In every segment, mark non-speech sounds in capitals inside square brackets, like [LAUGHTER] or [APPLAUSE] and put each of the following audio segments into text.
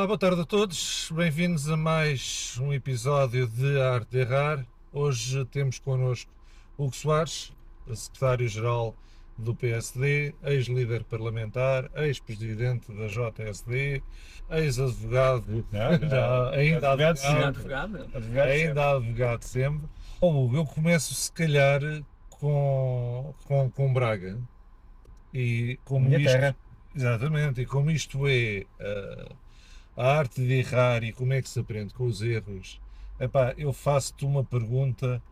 Olá, boa tarde a todos. Bem-vindos a mais um episódio de Arte de Errar. Hoje temos connosco Hugo Soares, secretário-geral do PSD, ex-líder parlamentar, ex-presidente da JSD, ex-advogado, [LAUGHS] ainda advogado, advogado, ainda advogado sempre. Oh, Hugo, eu começo se calhar com, com, com Braga. E como Minha isto, terra. Exatamente, e como isto é uh, a arte de errar e como é que se aprende com os erros, epá, eu faço-te uma pergunta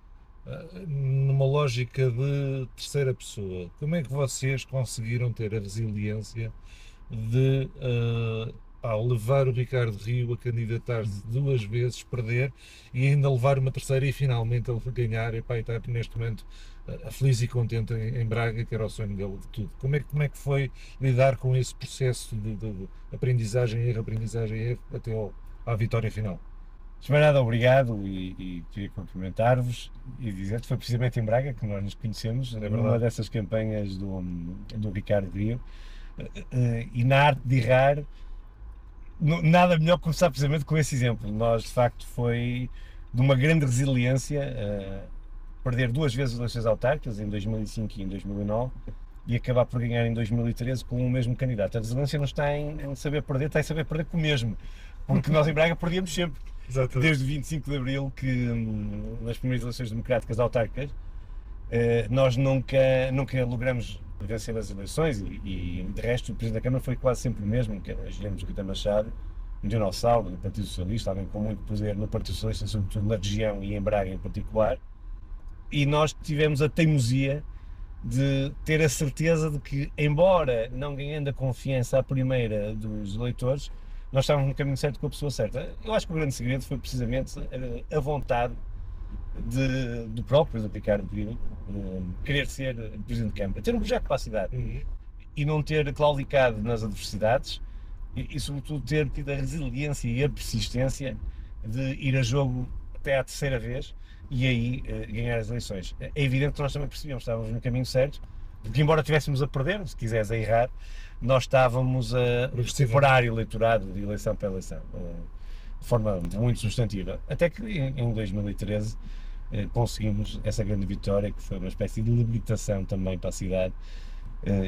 uh, numa lógica de terceira pessoa. Como é que vocês conseguiram ter a resiliência de uh, ao levar o Ricardo Rio a candidatar-se duas vezes, perder e ainda levar uma terceira e finalmente ele ganhar epá, e estar neste momento feliz e contente em, Braga, que era o sonho dele de tudo. Como é, como é que foi lidar com esse processo de, de, de aprendizagem, erro, aprendizagem, erro, até ao, à vitória final? Esmerada, obrigado e, e queria cumprimentar-vos e dizer que foi precisamente em Braga que nós nos conhecemos, é numa dessas campanhas do, do Ricardo Rio. Uh, e na arte de errar, nada melhor começar precisamente com esse exemplo. Nós, de facto, foi de uma grande resiliência uh, perder duas vezes as eleições autárquicas, em 2005 e em 2009, e acabar por ganhar em 2013 com o mesmo candidato. A resiliência não está em, em saber perder, está em saber perder com o mesmo. Porque nós em Braga perdíamos sempre. Exatamente. Desde 25 de Abril, que hum, nas primeiras eleições democráticas autárquicas, uh, nós nunca, nunca logramos vencer as eleições e, e, de resto o Presidente da Câmara foi quase sempre o mesmo, que era Guilherme Guita Machado, um dinossauro do Partido Socialista, alguém com muito poder no Partido Socialista, sobretudo na região e em Braga em particular, e nós tivemos a teimosia de ter a certeza de que, embora não ganhando a confiança à primeira dos eleitores, nós estávamos no caminho certo com a pessoa certa. Eu acho que o grande segredo foi precisamente a vontade de, do próprio do Ricardo Grilo, um, querer ser Presidente de Câmara, ter um projeto de capacidade uhum. e não ter claudicado nas adversidades e, e, sobretudo, ter tido a resiliência e a persistência de ir a jogo até à terceira vez e aí uh, ganhar as eleições. É evidente que nós também percebemos que estávamos no caminho certo, porque embora estivéssemos a perder, se quiseres a errar, nós estávamos a separar eleitorado de eleição para eleição, uh, de forma muito substantiva. Até que em, em 2013 eh, conseguimos essa grande vitória, que foi uma espécie de libertação também para a cidade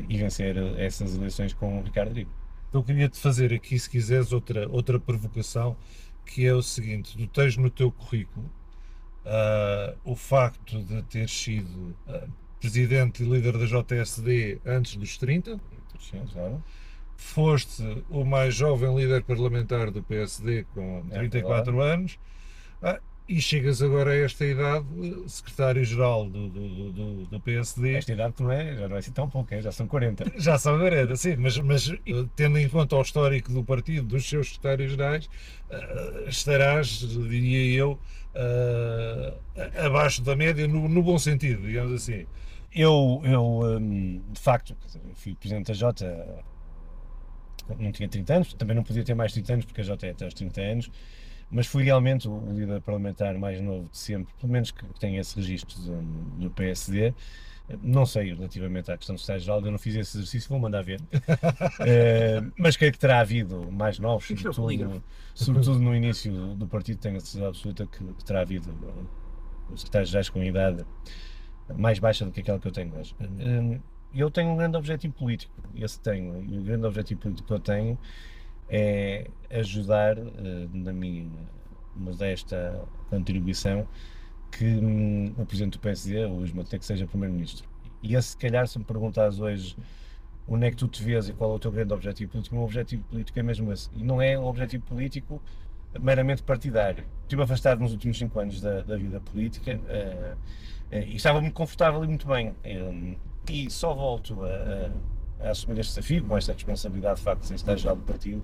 e vencer essas eleições com o Ricardo Rigo. Então queria-te fazer aqui, se quiseres, outra, outra provocação, que é o seguinte: tu tens no teu currículo uh, o facto de ter sido uh, presidente e líder da JSD antes dos 30. Sim, claro. Foste o mais jovem líder parlamentar do PSD com 34 é anos. Uh, e chegas agora a esta idade, secretário-geral do, do, do, do, PSD. Esta idade não é, já não é assim tão pouco, já são 40. Já são 40, sim, mas, mas tendo em conta o histórico do partido, dos seus secretários-gerais, uh, estarás, diria eu, uh, abaixo da média, no, no, bom sentido, digamos assim. Eu, eu um, de facto, fui presidente da Jota, não tinha 30 anos, também não podia ter mais 30 anos, porque a Jota é até aos 30 anos mas fui realmente o líder parlamentar mais novo de sempre, pelo menos que tenha esse registro do, do PSD. Não sei relativamente à questão do estágio eu não fiz esse exercício, vou mandar ver. uh, [LAUGHS] mas creio que terá havido mais novos, sobretudo, sobretudo no início do partido, tenho a certeza absoluta que, que terá havido secretários-gerais com idade mais baixa do que aquela que eu tenho hoje. Uh, eu tenho um grande objetivo político, esse tenho, e o grande objetivo político que eu tenho é ajudar, uh, na minha modesta contribuição, que um, o Presidente do PSD, o Luís Montenegro, seja Primeiro-Ministro. E esse, se calhar, se me perguntares hoje onde é que tu te vês e qual é o teu grande objetivo político, o meu objetivo político é mesmo esse. E não é um objetivo político meramente partidário. Estive afastado nos últimos cinco anos da, da vida política uh, uh, e estava muito confortável e muito bem. E só volto a, a assumir este desafio, com esta responsabilidade de facto de ser estágio do partido,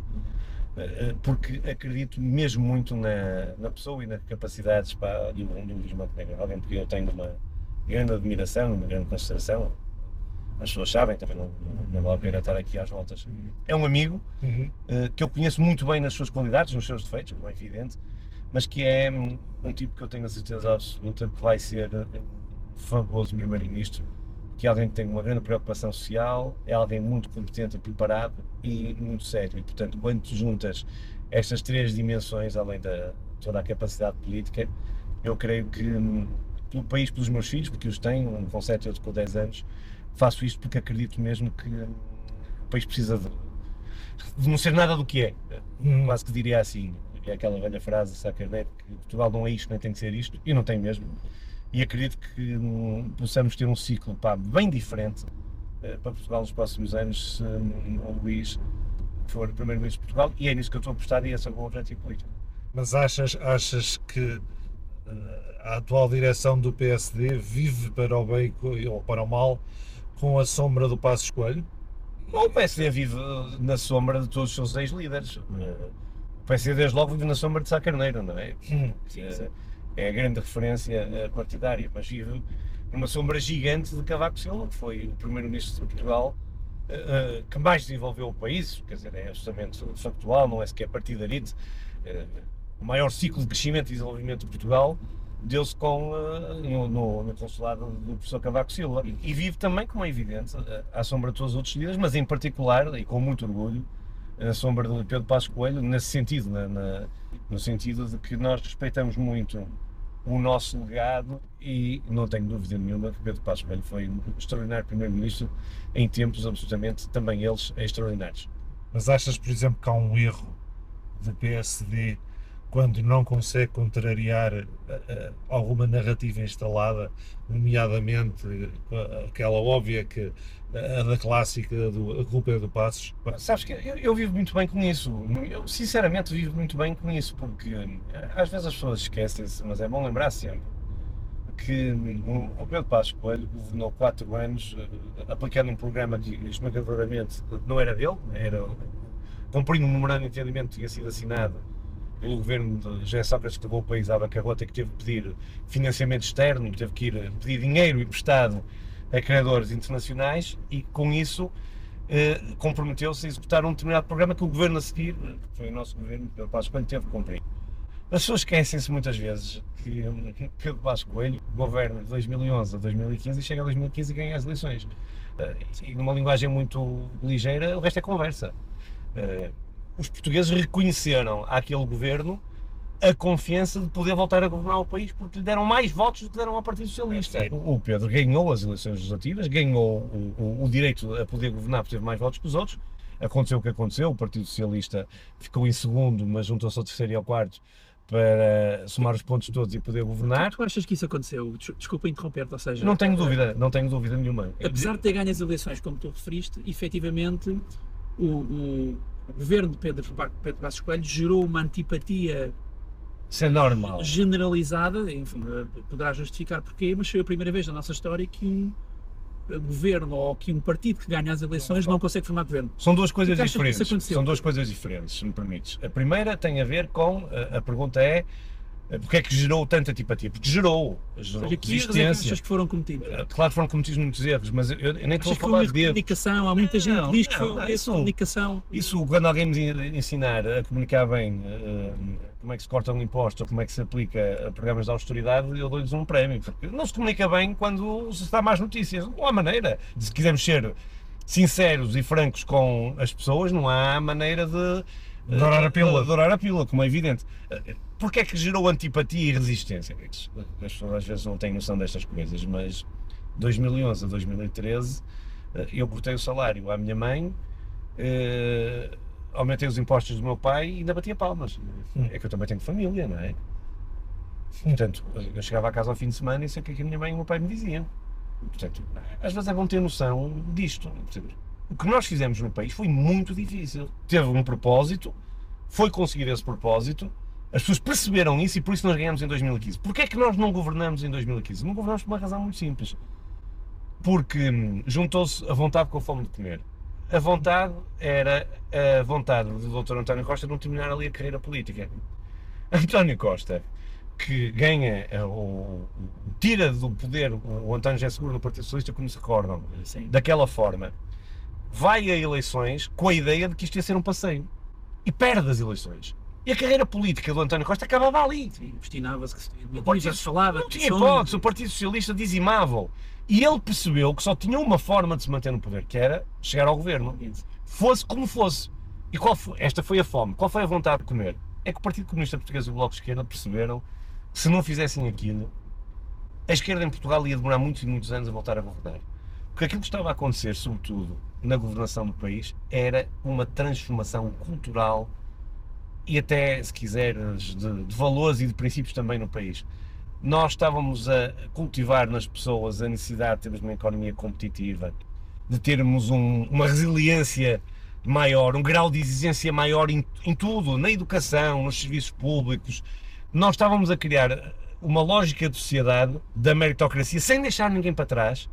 eh, porque acredito mesmo muito na, na pessoa e nas capacidades para, de um Luís Montenegro, alguém porque eu tenho uma grande admiração, uma grande consideração, as pessoas sabem, também não, não, vale a pena estar aqui às voltas. É um amigo uhum. uh, que eu conheço muito bem nas suas qualidades, nos seus defeitos, como é evidente, mas que é um, um tipo que eu tenho a certeza absoluta que vai ser um fabuloso primeiro-ministro que é alguém que tem uma grande preocupação social, é alguém muito competente, preparado e muito sério. E, portanto, quando tu juntas estas três dimensões, além da toda a capacidade política, eu creio que hum, pelo país, pelos meus filhos, porque os tenho, um com 7 e outro com 10 anos, faço isto porque acredito mesmo que hum, o país precisa de, de não ser nada do que é. Hum. Quase que diria assim. É aquela velha frase Sacadete que Portugal não é isto, nem tem que ser isto, e não tem mesmo e acredito que possamos ter um ciclo pá, bem diferente uh, para Portugal nos próximos anos se um, o Luís for Primeiro-Ministro de Portugal e é nisso que eu estou a apostar e esse é o meu objetivo político. Mas achas, achas que uh, a atual direção do PSD vive para o bem ou para o mal com a sombra do Passo Escolho? o PSD vive na sombra de todos os seus ex-líderes. Uh, o PSD desde logo vive na sombra de Sá Carneiro, não é? Hum, sim, sim é a grande referência eh, partidária, mas vive numa sombra gigante de Cavaco Silva, que foi o primeiro-ministro de Portugal uh, que mais desenvolveu o país, quer dizer, é absolutamente factual, não é sequer partidarite. O maior ciclo de crescimento e desenvolvimento de Portugal deu-se com, no, no, no, consulado do professor Cavaco Silva. E, vive também, como é evidente, à sombra de todos os outros líderes, mas em particular, e com muito orgulho, a sombra de Pedro Passos Coelho, nesse sentido, na, na, no sentido de que nós respeitamos muito o nosso legado e não tenho dúvida nenhuma que Pedro Passos Coelho foi um extraordinário primeiro-ministro em tempos absolutamente também eles extraordinários. Mas achas, por exemplo, que há um erro do PSD quando não consegue contrariar uh, uh, alguma narrativa instalada, nomeadamente uh, aquela óbvia que a da clássica do, a culpa é do Passos. Sabes que eu, eu, vivo muito bem com isso. Eu sinceramente vivo muito bem com isso, porque às vezes as pessoas esquecem-se, mas é bom lembrar sempre que o Pedro Passos Coelho governou 4 anos aplicando um programa que esmagadoramente não era dele, era cumprindo um memorando de entendimento que tinha sido assinado pelo governo de José Sócrates que levou o país à bancarrota que teve que pedir financiamento externo, teve que ir pedir dinheiro emprestado a criadores internacionais e com isso eh, comprometeu-se a executar um determinado programa que o governo a seguir, que foi o nosso governo, Pedro Passos Coelho, teve que cumprir. As pessoas esquecem-se muitas vezes que Pedro Passos Coelho governa de 2011 a 2015 e chega a 2015 e ganha as eleições. Eh, e numa linguagem muito ligeira, o resto é conversa. Eh, os portugueses reconheceram àquele governo a confiança de poder voltar a governar o país porque lhe deram mais votos do que deram ao Partido Socialista. É, o Pedro ganhou as eleições legislativas, ganhou o, o, o, direito a poder governar porque teve mais votos que os outros. Aconteceu o que aconteceu, o Partido Socialista ficou em segundo, mas juntou-se ao terceiro e ao quarto para somar os pontos todos e poder governar. Tu, tu achas que isso aconteceu? Desculpa interromper-te, ou seja... Não tenho dúvida, não tenho dúvida nenhuma. Apesar de ter ganho as eleições, como tu referiste, efetivamente o, o o governo de Pedro, Pedro Passos Coelho gerou uma antipatia isso é normal. generalizada, enfim, poderá justificar porquê, mas foi a primeira vez na nossa história que um governo ou que um partido que ganha as eleições não consegue formar governo. São duas coisas diferentes. São duas coisas diferentes, se me permites. A primeira tem a ver com a, a pergunta é porque é que gerou tanta antipatia? Porque gerou. gerou que erros é que que foram cometidos? Eh, claro que foram cometidos muitos erros, mas eu, eu nem estou a falar de comunicação, há muita gente que diz que foi isso, comunicação. Isso, quando alguém me ensinar a comunicar bem uh, como é que se corta um imposto ou como é que se aplica a programas de austeridade, eu dou-lhes um prémio. Porque não se comunica bem quando se está mais notícias. Não há maneira. Se quisermos ser sinceros e francos com as pessoas, não há maneira de Dourar a pílula. Dourar a pílula, como é evidente. Porquê é que gerou antipatia e resistência? As pessoas às vezes não têm noção destas coisas, mas 2011 a 2013 eh, eu cortei o salário à minha mãe, eh, aumentei os impostos do meu pai e ainda batia palmas. Hum. É que eu também tenho família, não é? Portanto, eu chegava a casa ao fim de semana e sei o que, é que a minha mãe e o meu pai me diziam. Portanto, às vezes é bom ter noção disto. O que nós fizemos no país foi muito difícil. Teve um propósito, foi conseguir esse propósito, as pessoas perceberam isso e por isso nós ganhamos em 2015. Porquê é que nós não governamos em 2015? Não governamos por uma razão muito simples. Porque hum, juntou-se a vontade com a fome de comer. A vontade era a vontade do Dr. António Costa de não terminar ali a carreira política. António Costa, que ganha, eh, ou tira do poder o António José Seguro no Partido Socialista, como se recordam, Sim. daquela forma, vai a eleições com a ideia de que isto ia ser um passeio. E perde as eleições. E a carreira política do António Costa acabava ali. Destinava-se que se se falava. Não tinha hipótese, o Partido Socialista dizimava-o. E ele percebeu que só tinha uma forma de se manter no poder, que era chegar ao governo. Fosse como fosse. E qual foi? Esta foi a fome. Qual foi a vontade de comer? É que o Partido Comunista Português e o Bloco de Esquerda perceberam que se não fizessem aquilo, a esquerda em Portugal ia demorar muitos e muitos anos a voltar a governar. Porque aquilo que estava a acontecer, sobretudo na governação do país, era uma transformação cultural e até, se quiseres, de, de valores e de princípios também no país. Nós estávamos a cultivar nas pessoas a necessidade de termos uma economia competitiva, de termos um- uma resiliência maior, um grau de exigência maior em, em tudo, na educação, nos serviços públicos. Nós estávamos a criar uma lógica de sociedade, da meritocracia, sem deixar ninguém para trás,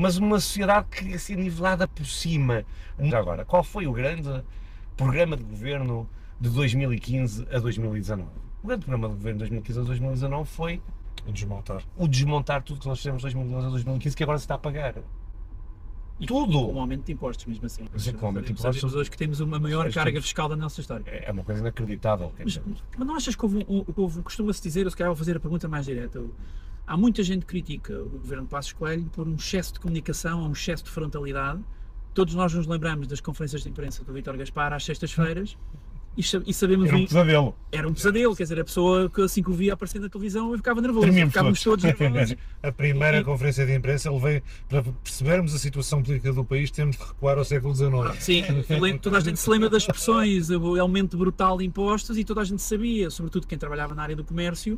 mas uma sociedade que queria ser nivelada por cima. Já agora, qual foi o grande programa de governo de 2015 a 2019? O grande programa de governo de 2015 a 2019 foi Desmontar. o desmontar tudo que nós fizemos de 2011 a 2015, que agora se está a pagar. E Tudo! Com um aumento de impostos, mesmo assim. Mas é com aumento de Sabemos impostos- hoje que temos uma maior carga fiscal da nossa história. É uma coisa inacreditável. Mas, mas não achas que houve, houve costuma-se dizer, eu se calhar vou fazer a pergunta mais direta, há muita gente que critica o governo de Passos Coelho por um excesso de comunicação, um excesso de frontalidade. Todos nós nos lembramos das conferências de imprensa do Vítor Gaspar às sextas-feiras e, e sabemos Era um pesadelo. era um pesadelo, quer dizer, a pessoa que assim que o via aparecer na televisão ficava nervoso, Tremíamos ficávamos todos [LAUGHS] nervosos. A primeira E- conferência de imprensa ele veio para percebermos a situação política do país, temos de recuar ao século XIX. Sim, eu lembro- toda a gente se lembra das expressões, o aumento brutal de impostos e toda a gente sabia, sobretudo quem trabalhava na área do comércio,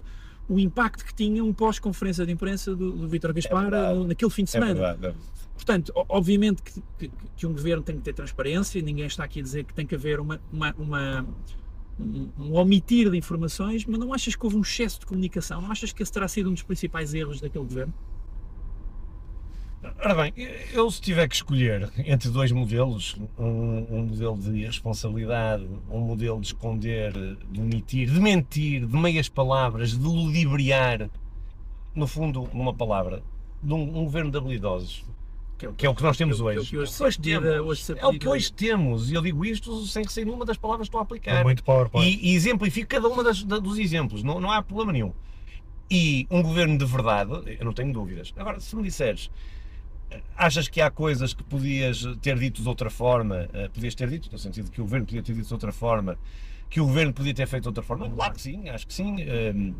o impacto que tinha um pós-conferência de imprensa do, do Vítor Gaspar verdade. naquele fim de É semana. verdade. é. Portanto, o- obviamente que, que- que um governo tem que ter transparência, ninguém está aqui a dizer que tem que haver uma, uma- uma- um, um omitir de informações, mas não achas que houve um excesso de comunicação? Não achas que esse terá sido um dos principais erros daquele governo? Ora bem, eu se tiver que escolher entre dois modelos, um, um modelo de responsabilidade, um modelo de esconder, de omitir, de mentir, de meias palavras, de ludibriar, no fundo, numa palavra, de um, um governo de habilidosos, Que é o que é o que nós temos que é hoje. que hoje se Hoje temos. hoje é o que pede. hoje temos, e eu digo isto sem que seja nenhuma das palavras que estou a aplicar. É muito PowerPoint. E, e exemplifico cada da- dos exemplos, não, não há problema nenhum. E um governo de verdade, eu não tenho dúvidas. Agora, se me disseres, achas que há coisas que podias ter dito de outra forma, eh, podias ter dito, no sentido que o governo podia ter dito de outra forma, que o governo podia ter feito de outra forma? Claro que sim, acho que sim. Ehm,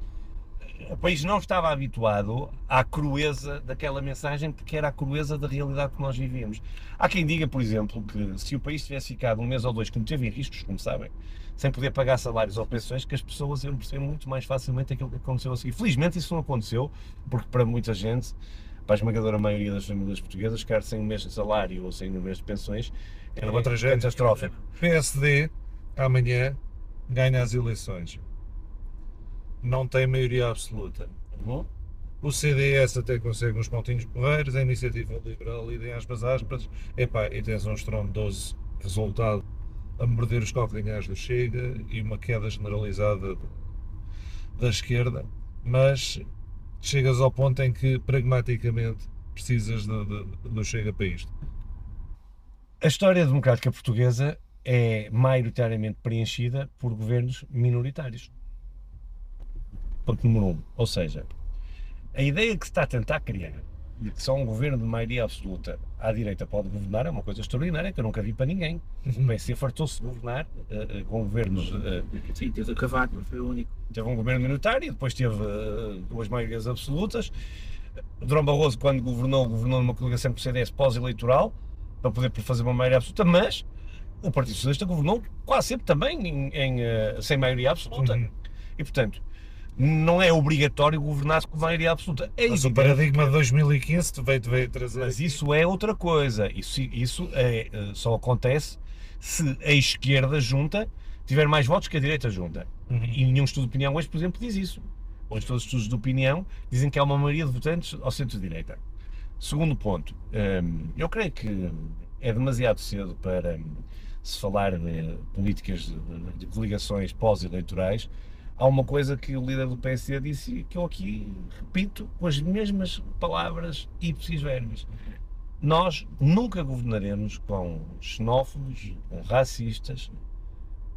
o país não estava habituado à crueza daquela mensagem, porque era a crueza da realidade que nós vivíamos. Há quem diga, por exemplo, que se o país tivesse ficado um mês ou dois, como teve em riscos, como sabem, sem poder pagar salários ou pensões, que as pessoas iam perceber muito mais facilmente aquilo que aconteceu a seguir. Felizmente isso não aconteceu, porque para muita gente, para a esmagadora maioria das famílias portuguesas, quer sem um mês de salário ou sem um mês de pensões, é Era uma tragédia. catastrófico. PSD, amanhã, ganha as eleições. Não tem maioria absoluta. Uhum. O CDS até consegue uns pontinhos porreiros, a Iniciativa Liberal, e em aspas, aspas, epá, e tens um estrondoso resultado a morder os calcanhares do Chega e uma queda generalizada da esquerda, mas chegas ao ponto em que pragmaticamente precisas de- do Chega para isto. A história democrática portuguesa é maioritariamente preenchida por governos minoritários. Ponto número um. Ou seja, a ideia que se está a tentar criar só um governo de maioria absoluta à direita pode governar é uma coisa extraordinária que eu nunca vi para ninguém. O PC fartou-se de governar eh, eh, com governos. eh, Sim, teve o Cavaco, foi o único. teve um governo minoritário, depois teve duas maiorias absolutas. Durão Barroso, quando governou, governou numa coligação com o CDS pós-eleitoral, para poder fazer uma maioria absoluta, mas o Partido Socialista governou quase sempre também em, em, sem maioria absoluta. Uhum. E, portanto, não é obrigatório governar com maioria absoluta. É Mas o paradigma de 2015 te veio, te veio trazer. mas isso é outra coisa. Isso, isso é, eh, só acontece se a esquerda junta tiver mais votos que a direita junta. Uhum. E nenhum estudo de opinião hoje, por exemplo, diz isso. Hoje todos os estudos de opinião dizem que há uma maioria de votantes ao centro-direita. Segundo ponto, hum, eu creio que é demasiado cedo para hum, se falar de políticas de, de- de coligações pós-eleitorais. Há uma coisa que o líder do PSD disse e que eu aqui repito com as mesmas palavras ipsis verbis. Nós nunca governaremos com xenófobos, com racistas,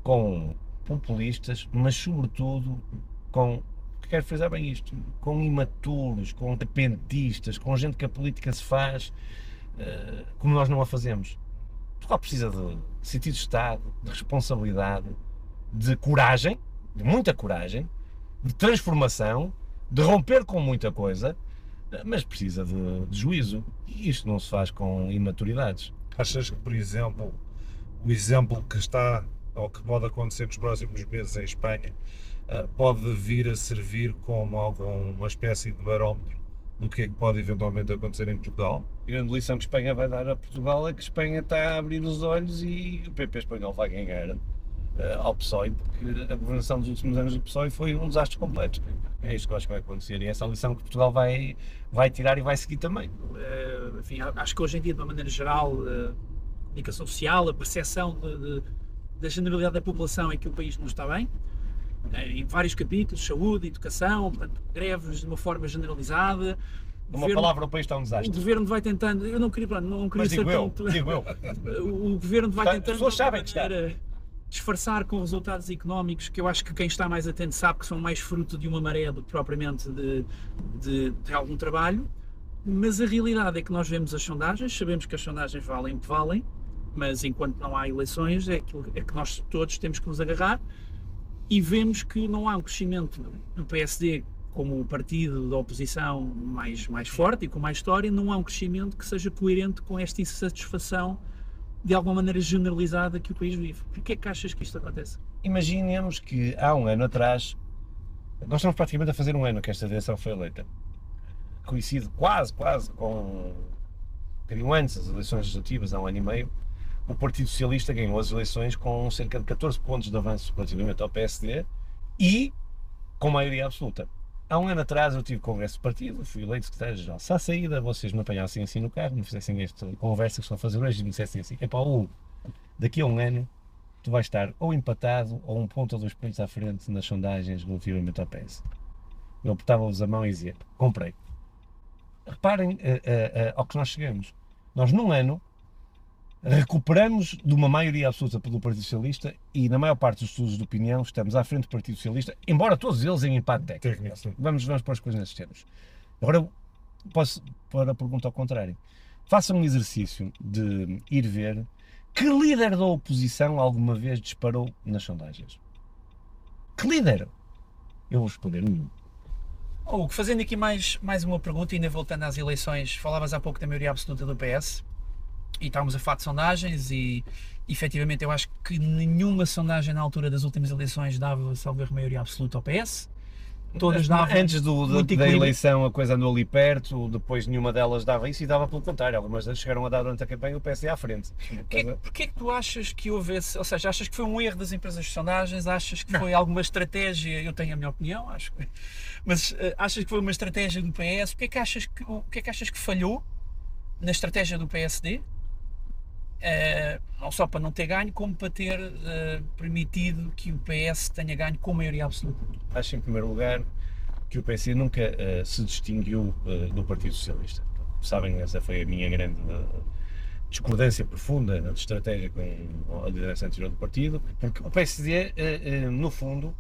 com populistas, mas sobretudo com, quero frisar bem isto, com imaturos, com repentistas, com gente que a política se faz uh, como nós não a fazemos. Portugal precisa de sentido de Estado, de responsabilidade, de coragem, de muita coragem, de transformação, de romper com muita coisa, mas precisa de, de juízo. E isto não se faz com imaturidades. Achas que, por exemplo, o exemplo que está ou que pode acontecer nos próximos meses em Espanha eh, pode vir a servir como alguma espécie de barómetro do que é que pode eventualmente acontecer em Portugal? A grande lição que Espanha vai dar a Portugal é que Espanha está a abrir os olhos e o PP espanhol vai ganhar ao PSOE, porque a governação dos últimos anos do PSOE foi um desastre completo. É isto que eu acho que vai acontecer e é essa lição que Portugal vai, vai tirar e vai seguir também. Uh, enfim, acho que hoje em dia, de uma maneira geral, uh, a comunicação social, a percepção de, de, da generalidade da população é que o país não está bem, em vários capítulos, saúde, educação, portanto, greves de uma forma generalizada, uma governo, palavra, o país está um desastre. O governo vai tentando, eu não queria, não queria Mas digo ser eu, tanto, digo eu. [LAUGHS] O governo vai está, tentando. As pessoas sabem que está disfarçar com resultados económicos que eu acho que quem está mais atento sabe que são mais fruto de uma maré do que propriamente de, de, de, algum trabalho. Mas a realidade é que nós vemos as sondagens, sabemos que as sondagens valem o que valem, mas enquanto não há eleições é, aquilo, é que nós todos temos que nos agarrar e vemos que não há um crescimento no PSD como partido da oposição mais, mais forte e com mais história, não há um crescimento que seja coerente com esta insatisfação de alguma maneira generalizada que o país vive. Porquê é que achas que isto acontece? Imaginemos que há um ano atrás, nós estamos praticamente a fazer um ano que esta direção foi eleita. Coincide quase, quase com um antes das eleições legislativas, há um ano e meio, o Partido Socialista ganhou as eleições com cerca de 14 pontos de avanço relativamente ao PSD e com maioria absoluta. Há um ano atrás eu tive congresso de partido, fui eleito secretário-geral. Se à saída vocês me apanhassem assim no carro, me fizessem esta conversa que estão a fazer hoje e me dissessem assim: é pá, daqui a um ano tu vais estar ou empatado ou um ponto ou dois pontos à frente nas sondagens relativamente ao PS. Eu apertava-vos a mão e dizia: comprei. Reparem uh, uh, uh, ao que nós chegamos. Nós, num ano, recuperamos de uma maioria absoluta pelo Partido Socialista e na maior parte dos estudos de opinião estamos à frente do Partido Socialista, embora todos eles em impacto técnico. Vamos, vamos para as coisas nesses termos. Agora, posso pôr a pergunta ao contrário. Faça um exercício de ir ver que líder da oposição alguma vez disparou nas sondagens. Que líder? Eu vou responder nenhum. Oh, fazendo aqui mais, mais uma pergunta, ainda voltando às eleições, falavas há pouco da maioria absoluta do PS e estávamos a falar de sondagens e efetivamente eu acho que nenhuma sondagem na altura das últimas eleições dava salver maioria absoluta ao PS. Todas davam. Antes do, da, da eleição a coisa andou ali perto, depois nenhuma delas dava isso e dava pelo contrário. Algumas chegaram a dar durante a campanha o PSD à frente. Porquê, porquê que tu achas que houve esse, ou seja, achas que foi um erro das empresas de sondagens? Achas que Não. foi alguma estratégia? Eu tenho a minha opinião, acho que. Mas uh, achas que foi uma estratégia do PS? O que é que achas que, o que, é que, achas que falhou na estratégia do PSD? Uh, não só para não ter ganho, como para ter uh, permitido que o PS tenha ganho com maioria absoluta. Acho, em primeiro lugar, que o PS nunca uh, se distinguiu do Partido Socialista. Sabem, essa foi a minha grande discordância profunda de estratégia com a liderança anterior do partido, porque o PSD, no fundo,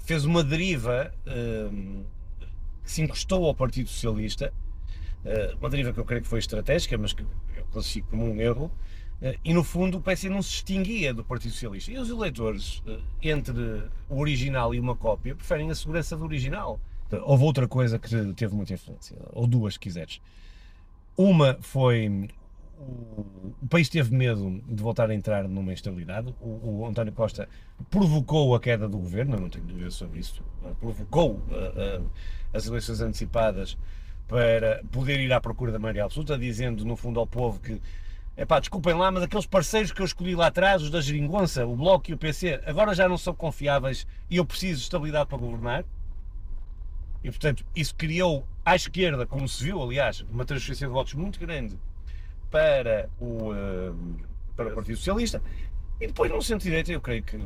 fez uma deriva que se encostou ao Partido Socialista, uma deriva que eu creio que foi estratégica, mas que eu classifico como um erro, eh, e no fundo o PS não se extinguia do Partido Socialista. E os eleitores, eh, entre o original e uma cópia, preferem a segurança do original. Houve outra coisa que teve muita influência, ou duas, se quiseres. Uma foi. O, país teve medo de voltar a entrar numa instabilidade. O, o António Costa provocou a queda do governo, não tenho dúvida sobre isso. Provocou uh, uh, as eleições antecipadas para poder ir à procura da maioria absoluta, dizendo no fundo ao povo que é pá, desculpem lá, mas aqueles parceiros que eu escolhi lá atrás, os da Geringonça, o Bloco e o PC, agora já não são confiáveis e eu preciso de estabilidade para governar. E portanto, isso criou à esquerda, como se viu, aliás, uma transferência de votos muito grande para o, uh, para o Partido Socialista. E depois, no centro-direita, eu creio que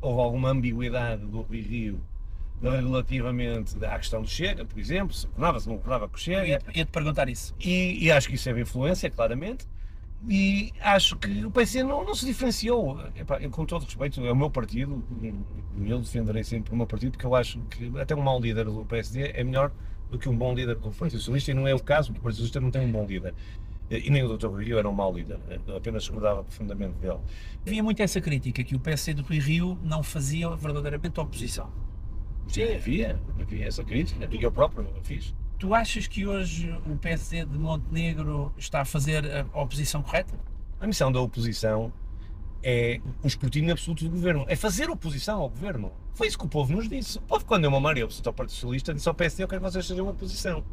houve alguma ambiguidade do Rui Rio relativamente à questão do Chega, por exemplo, se concordava, se não concordava com o Chega. Ia-te perguntar isso. E, e acho que isso teve influência, claramente e acho que o PC não, não se diferenciou. Epá, eu, com todo respeito, é o meu partido, eu defenderei sempre o meu partido, porque eu acho que até um mau líder do PSD é melhor do que um bom líder do Partido Socialista, e não é o caso, porque o Partido Socialista não tem um bom líder. E nem o Dr. Rui Rio era um mau líder, apenas discordava profundamente dele. Havia muito essa crítica, que o PSD do Rui Rio não fazia verdadeiramente oposição. Sim, havia, havia essa crítica, eu próprio fiz. Tu achas que hoje o PSD de Montenegro está a fazer a oposição correta? A missão da oposição é o escrutínio absoluto do governo, é fazer oposição ao governo. Foi isso que o povo nos disse. O povo, quando deu uma maioria absoluta ao Partido Socialista, disse ao PSD: Eu quero que vocês sejam oposição.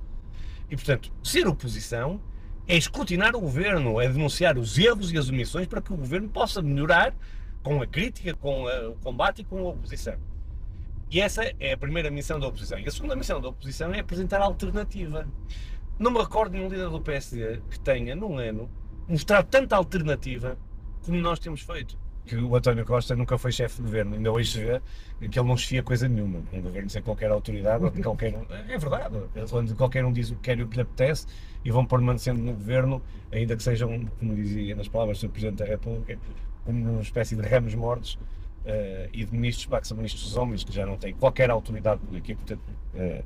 E, portanto, ser oposição é escrutinar o governo, é denunciar os erros e as omissões para que o governo possa melhorar com a crítica, com a, o combate e com a oposição. E essa é a primeira missão da oposição. E a segunda missão da oposição é apresentar alternativa. Não me recordo de um líder do PSD que tenha, num ano, mostrado tanta alternativa como nós temos feito. Que o António Costa nunca foi chefe de governo, ainda hoje se vê que ele não chefia coisa nenhuma. Um governo sem qualquer autoridade, ou de qualquer um. É verdade, quando qualquer um diz o que quer e o que lhe apetece e vão permanecendo no governo, ainda que sejam, como dizia nas palavras do Presidente da República, uma espécie de ramos mortos uh, e de ministros, pá, que são ministros homens, que já não têm qualquer autoridade política. Portanto, uh,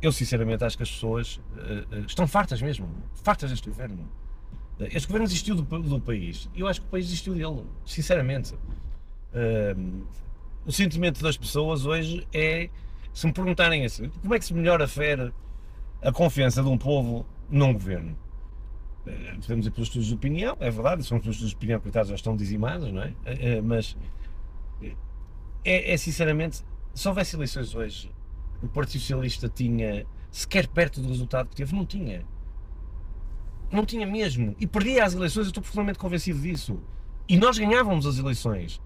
eu sinceramente acho que as pessoas uh, estão fartas mesmo, fartas deste governo. Este governo desistiu do, do, país e eu acho que o país desistiu dele, sinceramente. o sentimento das pessoas hoje é, se me perguntarem assim, como é que se melhora a a confiança de um povo num governo? podemos ir pelos estudos de opinião, é verdade, são os estudos de opinião que já estão dizimados, não é? mas é, é sinceramente, se houvesse eleições hoje, o Partido Socialista tinha sequer perto do resultado que teve, não tinha. Não tinha mesmo. E perdia as eleições, eu estou profundamente convencido disso. E nós ganhávamos as eleições.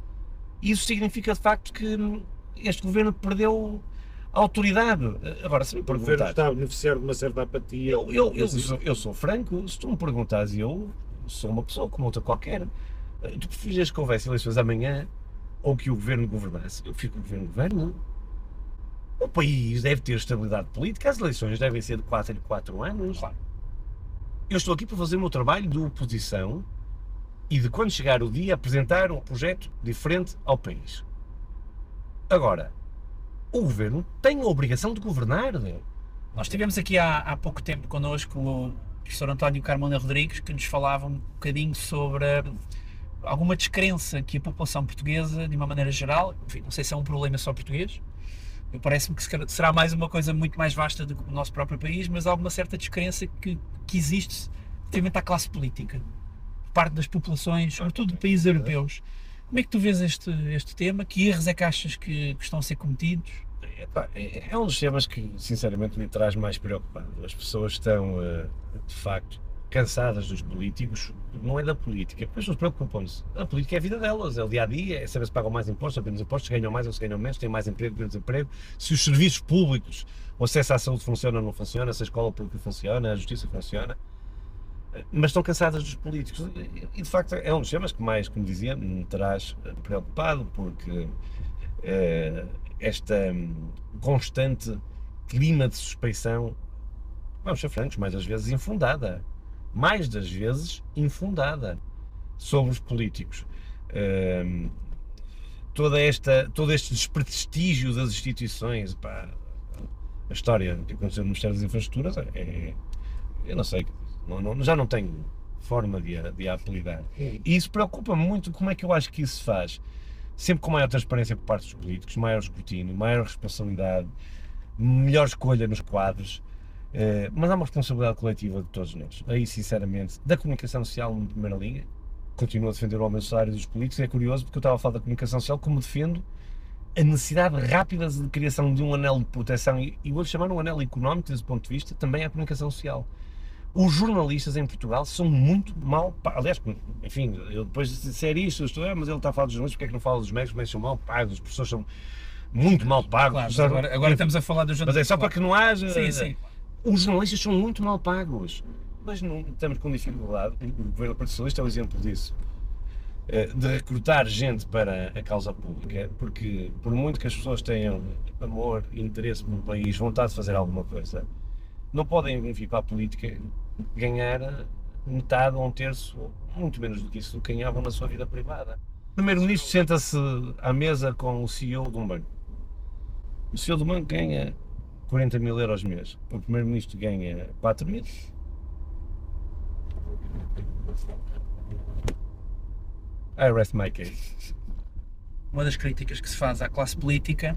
Isso significa de facto que este governo perdeu a autoridade. Agora, se me perguntar. O governo está a beneficiar de uma certa apatia. Eu, eu, eu, sou, eu sou franco, se tu me perguntares, eu sou uma pessoa como outra qualquer. Tu preferias que houvesse eleições amanhã ou que o governo governasse. Eu fico o governo governa. O país deve ter estabilidade política, as eleições devem ser de 4 em 4 anos. Claro. Eu estou aqui para fazer o meu trabalho de oposição e de quando chegar o dia apresentar um projeto diferente ao país. Agora, o governo tem a obrigação de governar. Nós tivemos aqui há, há pouco tempo connosco o professor António Carmona Rodrigues que nos falava um bocadinho sobre alguma descrença que a população portuguesa, de uma maneira geral, enfim, não sei se é um problema só português, parece-me que será mais uma coisa muito mais vasta do que o nosso próprio país, mas há alguma certa descrença que, que existe relativamente à classe política, parte das populações, sobretudo de países europeus. Como é que tu vês este, este tema? Que erros é que achas que, que estão a ser cometidos? É, é um dos temas que, sinceramente, me traz mais preocupado. As pessoas estão, eh, de facto, cansadas dos políticos, não é da política, as pessoas preocupam-se. A política é a vida delas, é o dia a dia, é saber se pagam mais impostos ou menos impostos, se ganham mais ou se ganham menos, têm mais emprego, menos emprego, se os serviços públicos, o acesso à saúde funciona ou não funciona, se a escola pública funciona, a justiça funciona. Mas estão cansadas dos políticos. E de facto é um dos temas que mais, como dizia, me traz preocupado, porque é, esta hum, constante clima de suspeição, vamos ser francos, mais às vezes infundada mais das vezes infundada, sobre os políticos. Um, toda esta, todo este desprestígio das instituições, pá, a história que aconteceu no Ministério das Infraestruturas é, eu não sei, não, não, já não tenho forma de de a apelidar. E isso preocupa-me muito como é que eu acho que isso se faz. Sempre com maior transparência por parte dos políticos, maior escrutínio, maior responsabilidade, melhor escolha nos quadros, eh, mas há uma responsabilidade coletiva de todos nós. Aí, sinceramente, da comunicação social em primeira linha, continuo a defender o aumento do salário dos políticos. É curioso porque eu estava a falar da comunicação social, como defendo a necessidade rápida de criação de um anel de proteção, e, e vou chamar um anel económico, desse ponto de vista, também à comunicação social. Os jornalistas em Portugal são muito mal pagos. Aliás, enfim, eu depois de disser isto, eu estou, ah, mas ele está a falar dos jornalistas, porque é que não fala dos médicos? Mas são mal pagos, os professores são muito mal pagos. Claro, agora, agora estamos a falar dos jornalistas. Mas é só para que não haja. Sim, sim os jornalistas são muito mal pagos. Mas não estamos com dificuldade, o governo Partido Socialista é um exemplo disso, eh, de recrutar gente para a causa pública, porque por muito que as pessoas tenham amor, interesse pelo país, vontade de fazer alguma coisa, não podem vir para a política ganhar metade ou um terço, muito menos do que isso, do que ganhavam na sua vida privada. O primeiro-ministro senta-se à mesa com o CEO de um banco. O CEO do banco ganha 40 mil euros mês. O primeiro-ministro ganha 4 mil. I rest my case. Uma das críticas que se faz à classe política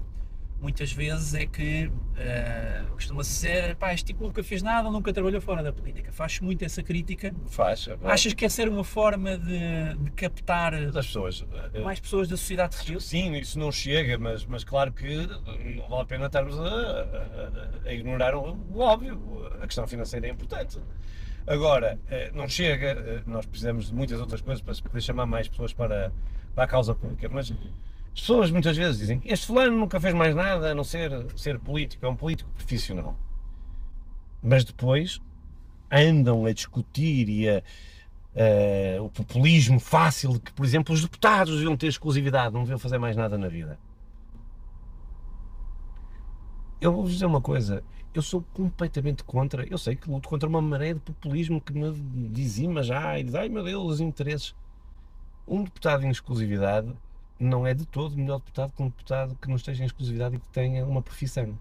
muitas vezes é que uh, costuma-se ser, pá, este tipo nunca fez nada, nunca trabalhou fora da política. Faz muito essa crítica. Faz. É Achas que é ser uma forma de, de captar pessoas. Eh, mais pessoas da sociedade civil? Sim, isso não chega, mas, mas claro que não vale a pena estarmos a, a, a ignorar o, o óbvio. A questão financeira é importante. Agora, eh, não chega, nós precisamos de muitas outras coisas para poder chamar mais pessoas para, para a causa pública, mas as pessoas muitas vezes dizem este fulano nunca fez mais nada a não ser ser político, é um político profissional. Mas depois andam a discutir e a, uh, o populismo fácil de que, por exemplo, os deputados deviam ter exclusividade, não deviam fazer mais nada na vida. Eu vou-vos dizer uma coisa, eu sou completamente contra, eu sei que luto contra uma maré de populismo que me dizima já e diz, ai meu Deus, os interesses. Um deputado em exclusividade não é de todo melhor deputado que um deputado que não esteja em exclusividade e que tenha uma profissão.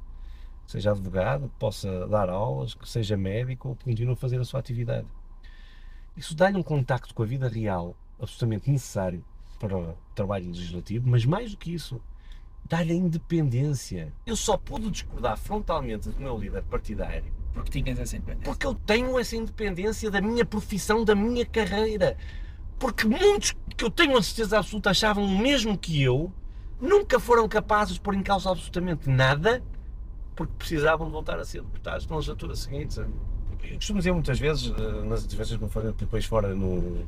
Seja advogado, que possa dar aulas, que seja médico ou que continue a fazer a sua atividade. Isso dá-lhe um contacto com a vida real absolutamente necessário para o trabalho legislativo, mas mais do que isso, dá-lhe a independência. Eu só pude discordar frontalmente do meu líder partidário porque tinhas essa independência. Porque eu tenho essa independência da minha profissão, da minha carreira. Porque muitos que eu tenho a certeza absoluta achavam o mesmo que eu, nunca foram capazes de pôr em causa absolutamente nada, porque precisavam de voltar a ser deputados na legislatura seguinte. Eu costumo dizer muitas vezes, eh, nas intervenções que me fazem depois fora no,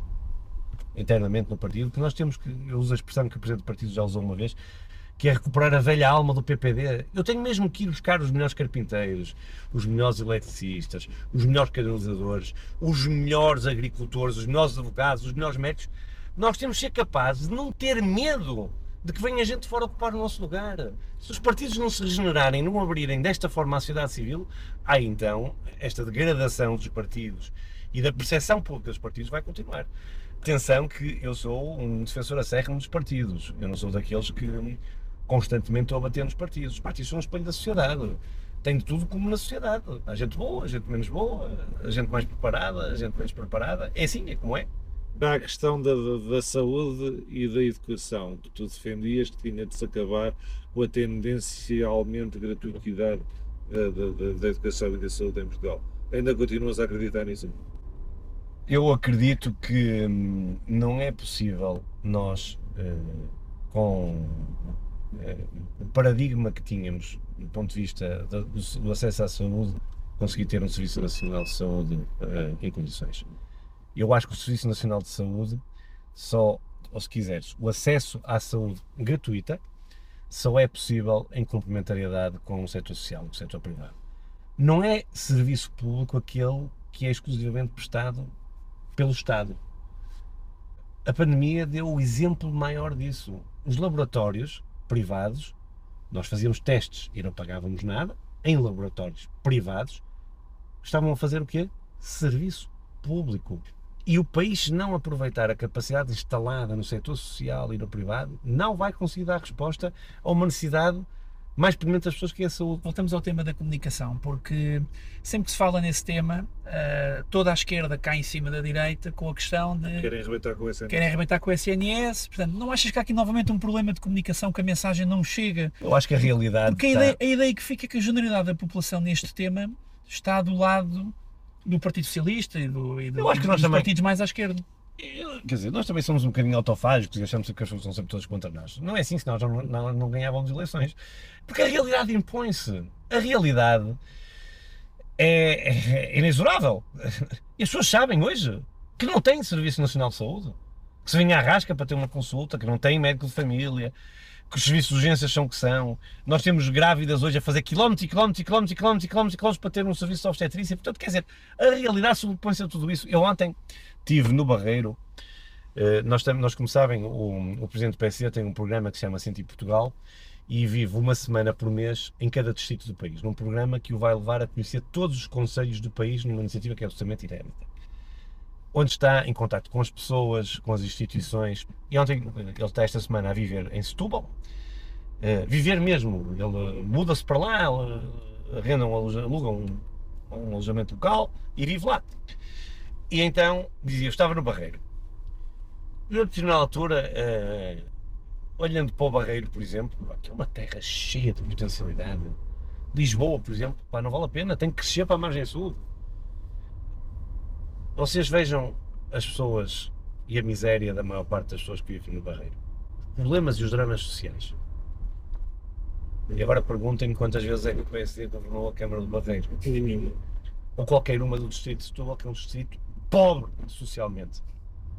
internamente no partido, que nós temos que, eu uso a expressão que o Presidente do Partido já usou uma vez, que é recuperar a velha alma do PPD. Eu tenho mesmo que ir buscar os melhores carpinteiros, os melhores eletricistas, os melhores canalizadores, os melhores agricultores, os melhores advogados, os melhores médicos. Nós temos que ser capazes de não ter medo de que venha gente fora ocupar o nosso lugar. Se os partidos não se regenerarem, não abrirem desta forma à sociedade civil, aí então esta degradação dos partidos e da percepção pública dos partidos vai continuar. Atenção que eu sou um defensor acérrimo dos partidos. Eu não sou daqueles que constantemente a bater nos partidos. Os partidos são um espelho da sociedade. Tem de tudo como na sociedade. Há gente boa, a gente menos boa, a gente mais preparada, a gente menos preparada. É assim, é como é. Na questão da, da, saúde e da educação, que tu defendias que tinha de se acabar com a tendencialmente gratuitidade da, da, da educação e da saúde em Portugal. Ainda continuas a acreditar nisso? Eu acredito que hum, não é possível nós, eh, com o paradigma que tínhamos do ponto de vista do, do, acesso à saúde, conseguir ter um Serviço Nacional de Saúde uh, em condições. Eu acho que o Serviço Nacional de Saúde só, ou se quiseres, o acesso à saúde gratuita só é possível em complementariedade com o setor social, o setor privado. Não é serviço público aquele que é exclusivamente prestado pelo Estado. A pandemia deu o exemplo maior disso. Os laboratórios privados, nós fazíamos testes e não pagávamos nada, em laboratórios privados, estavam a fazer o quê? Serviço público. E o país, não aproveitar a capacidade instalada no setor social e no privado, não vai conseguir dar resposta a uma necessidade mais premente das pessoas que é a saúde. Voltamos ao tema da comunicação, porque sempre que se fala nesse tema, uh, toda a esquerda cai em cima da direita com a questão de. Querem arrebentar com o SNS. Querem arrebentar com o SNS. Portanto, não achas que há aqui novamente um problema de comunicação que a mensagem não chega? Eu acho que a realidade. Porque a, ideia, a ideia que fica é que a generalidade da população neste tema está do lado do Partido Socialista e, do, e do, Eu acho que nós dos também... partidos mais à esquerda. Quer dizer, nós também somos um bocadinho autofágicos e achamos que as pessoas são sempre todas contra nós. Não é assim, senão nós não, não, não ganhávamos eleições. Porque a realidade impõe-se. A realidade é, é, é inexorável. E as pessoas sabem hoje que não têm Serviço Nacional de Saúde, que se vem à rasca para ter uma consulta, que não têm médico de família, que os serviços de urgências são o que são. Nós temos grávidas hoje a fazer quilómetros e quilómetros e quilómetros e quilómetros e quilómetros, quilómetros para ter um serviço de obstetrícia. Portanto, quer dizer, a realidade sobrepõe-se a tudo isso. Eu ontem tive no Barreiro, eh, nós, nós como sabem, o, o Presidente do PSD tem um programa que se chama Senti Portugal, e vive uma semana por mês em cada distrito do país, num programa que o vai levar a conhecer todos os conselhos do país numa iniciativa que é absolutamente inédita. Onde está em contato com as pessoas, com as instituições. E ontem, ele está esta semana a viver em Setúbal. Uh, viver mesmo, ele muda-se para lá, arrenda um, aluga um, um alojamento local e vive lá. E então, dizia, eu estava no Barreiro. E a determinada altura, uh, olhando para o Barreiro, por exemplo, que é uma terra cheia de potencialidade. Lisboa, por exemplo, pá, não vale a pena, tem que crescer para a margem sul vocês vejam as pessoas e a miséria da maior parte das pessoas que vivem no Barreiro. Os problemas e os dramas sociais. E agora perguntem-me quantas vezes é que o PSD governou a Câmara do Barreiro. Ou qualquer uma do distrito de Setúbal, que é um distrito pobre socialmente.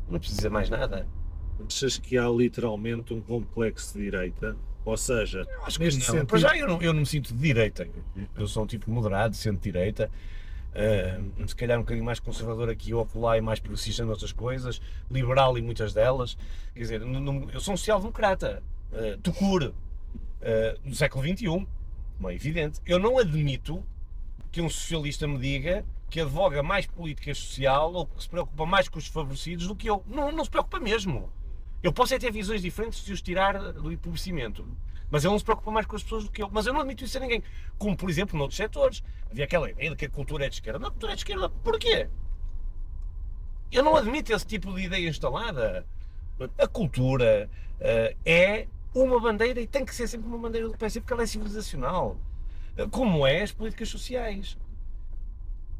Não precisa mais nada. Achas que há literalmente um complexo de direita? Ou seja, eu acho que não. Sentido... Para já eu não, eu não me sinto de direita. Eu sou um tipo moderado, centro-direita. Uh, se calhar um bocadinho mais conservador aqui ou acolá e mais progressista noutras coisas, liberal em muitas delas. Quer dizer, no, no, eu sou um social-democrata, uh, tucur, uh, do século XXI, é evidente. Eu não admito que um socialista me diga que advoga mais política social ou que se preocupa mais com os desfavorecidos do que eu. Não, não se preocupa mesmo. Eu posso é ter visões diferentes se os tirar do empobrecimento. Mas ele não se preocupa mais com as pessoas do que eu. Mas eu não admito isso a ninguém. Como, por exemplo, noutros setores. Havia aquela ideia de que a cultura é de esquerda. Não, a cultura é de esquerda. Porquê? Eu não admito esse tipo de ideia instalada. A cultura uh, é uma bandeira e tem que ser sempre uma bandeira do PS porque ela é civilizacional. Uh, como é as políticas sociais.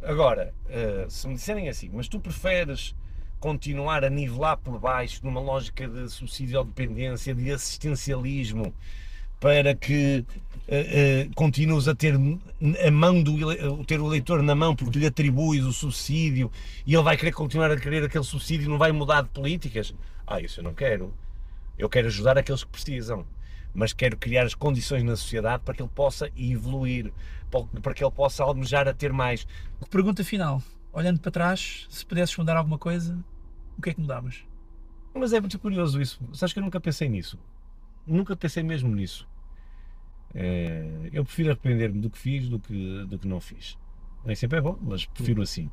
Agora, uh, se me disserem assim, mas tu preferes continuar a nivelar por baixo numa lógica de subsídio à dependência, de assistencialismo, para que uh, uh, continues a ter a mão do ter o eleitor na mão porque lhe atribuis o subsídio e ele vai querer continuar a querer aquele subsídio não vai mudar de políticas. Ah, isso eu não quero. Eu quero ajudar aqueles que precisam, mas quero criar as condições na sociedade para que ele possa evoluir, para que ele possa almejar a ter mais. Pergunta final. Olhando para trás, se pudesses mudar alguma coisa, o que é que mudavas? Mas é muito curioso isso. Sabes que eu nunca pensei nisso. Nunca pensei mesmo nisso. É, eu prefiro arrepender-me do que fiz do que, do que não fiz. Nem sempre é bom, mas prefiro assim.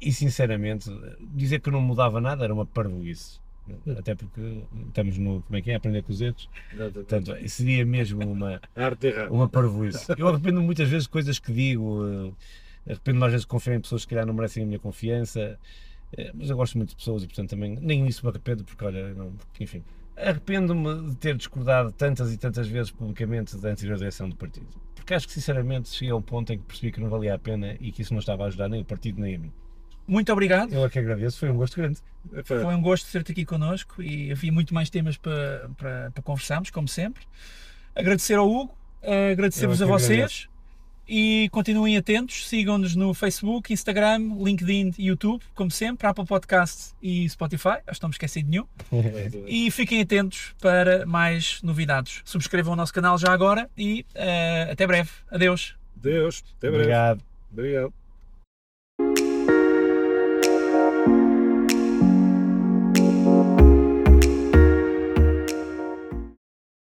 E sinceramente, dizer que não mudava nada era uma parvoíce. Até porque estamos no. Como é que é? Aprender com os dedos. Portanto, seria mesmo uma. [LAUGHS] uma parvoíce. Eu arrependo muitas vezes de coisas que digo. Eh, arrependo-me às vezes de confiar em pessoas que calhar não merecem a minha confiança. Eh, mas eu gosto muito de pessoas e, portanto, também. Nem isso me arrependo, porque, olha, não, enfim. Arrependo-me de ter discordado tantas e tantas vezes publicamente da anterior direção do partido. Porque acho que, sinceramente, cheguei a um ponto em que percebi que não valia a pena e que isso não estava a ajudar nem o partido nem a mim. Muito obrigado. Eu é que agradeço, foi um gosto grande. Foi um gosto ter-te aqui connosco e havia muito mais temas para, para, para conversarmos, como sempre. Agradecer ao Hugo, agradecer-vos é a vocês. Agradeço. E continuem atentos, sigam-nos no Facebook, Instagram, LinkedIn e YouTube, como sempre, Apple Podcast e Spotify, acho que não me esqueci de nenhum. [LAUGHS] e fiquem atentos para mais novidades. Subscrevam o nosso canal já agora e uh, até breve. Adeus. Adeus. Até breve. Obrigado. Obrigado.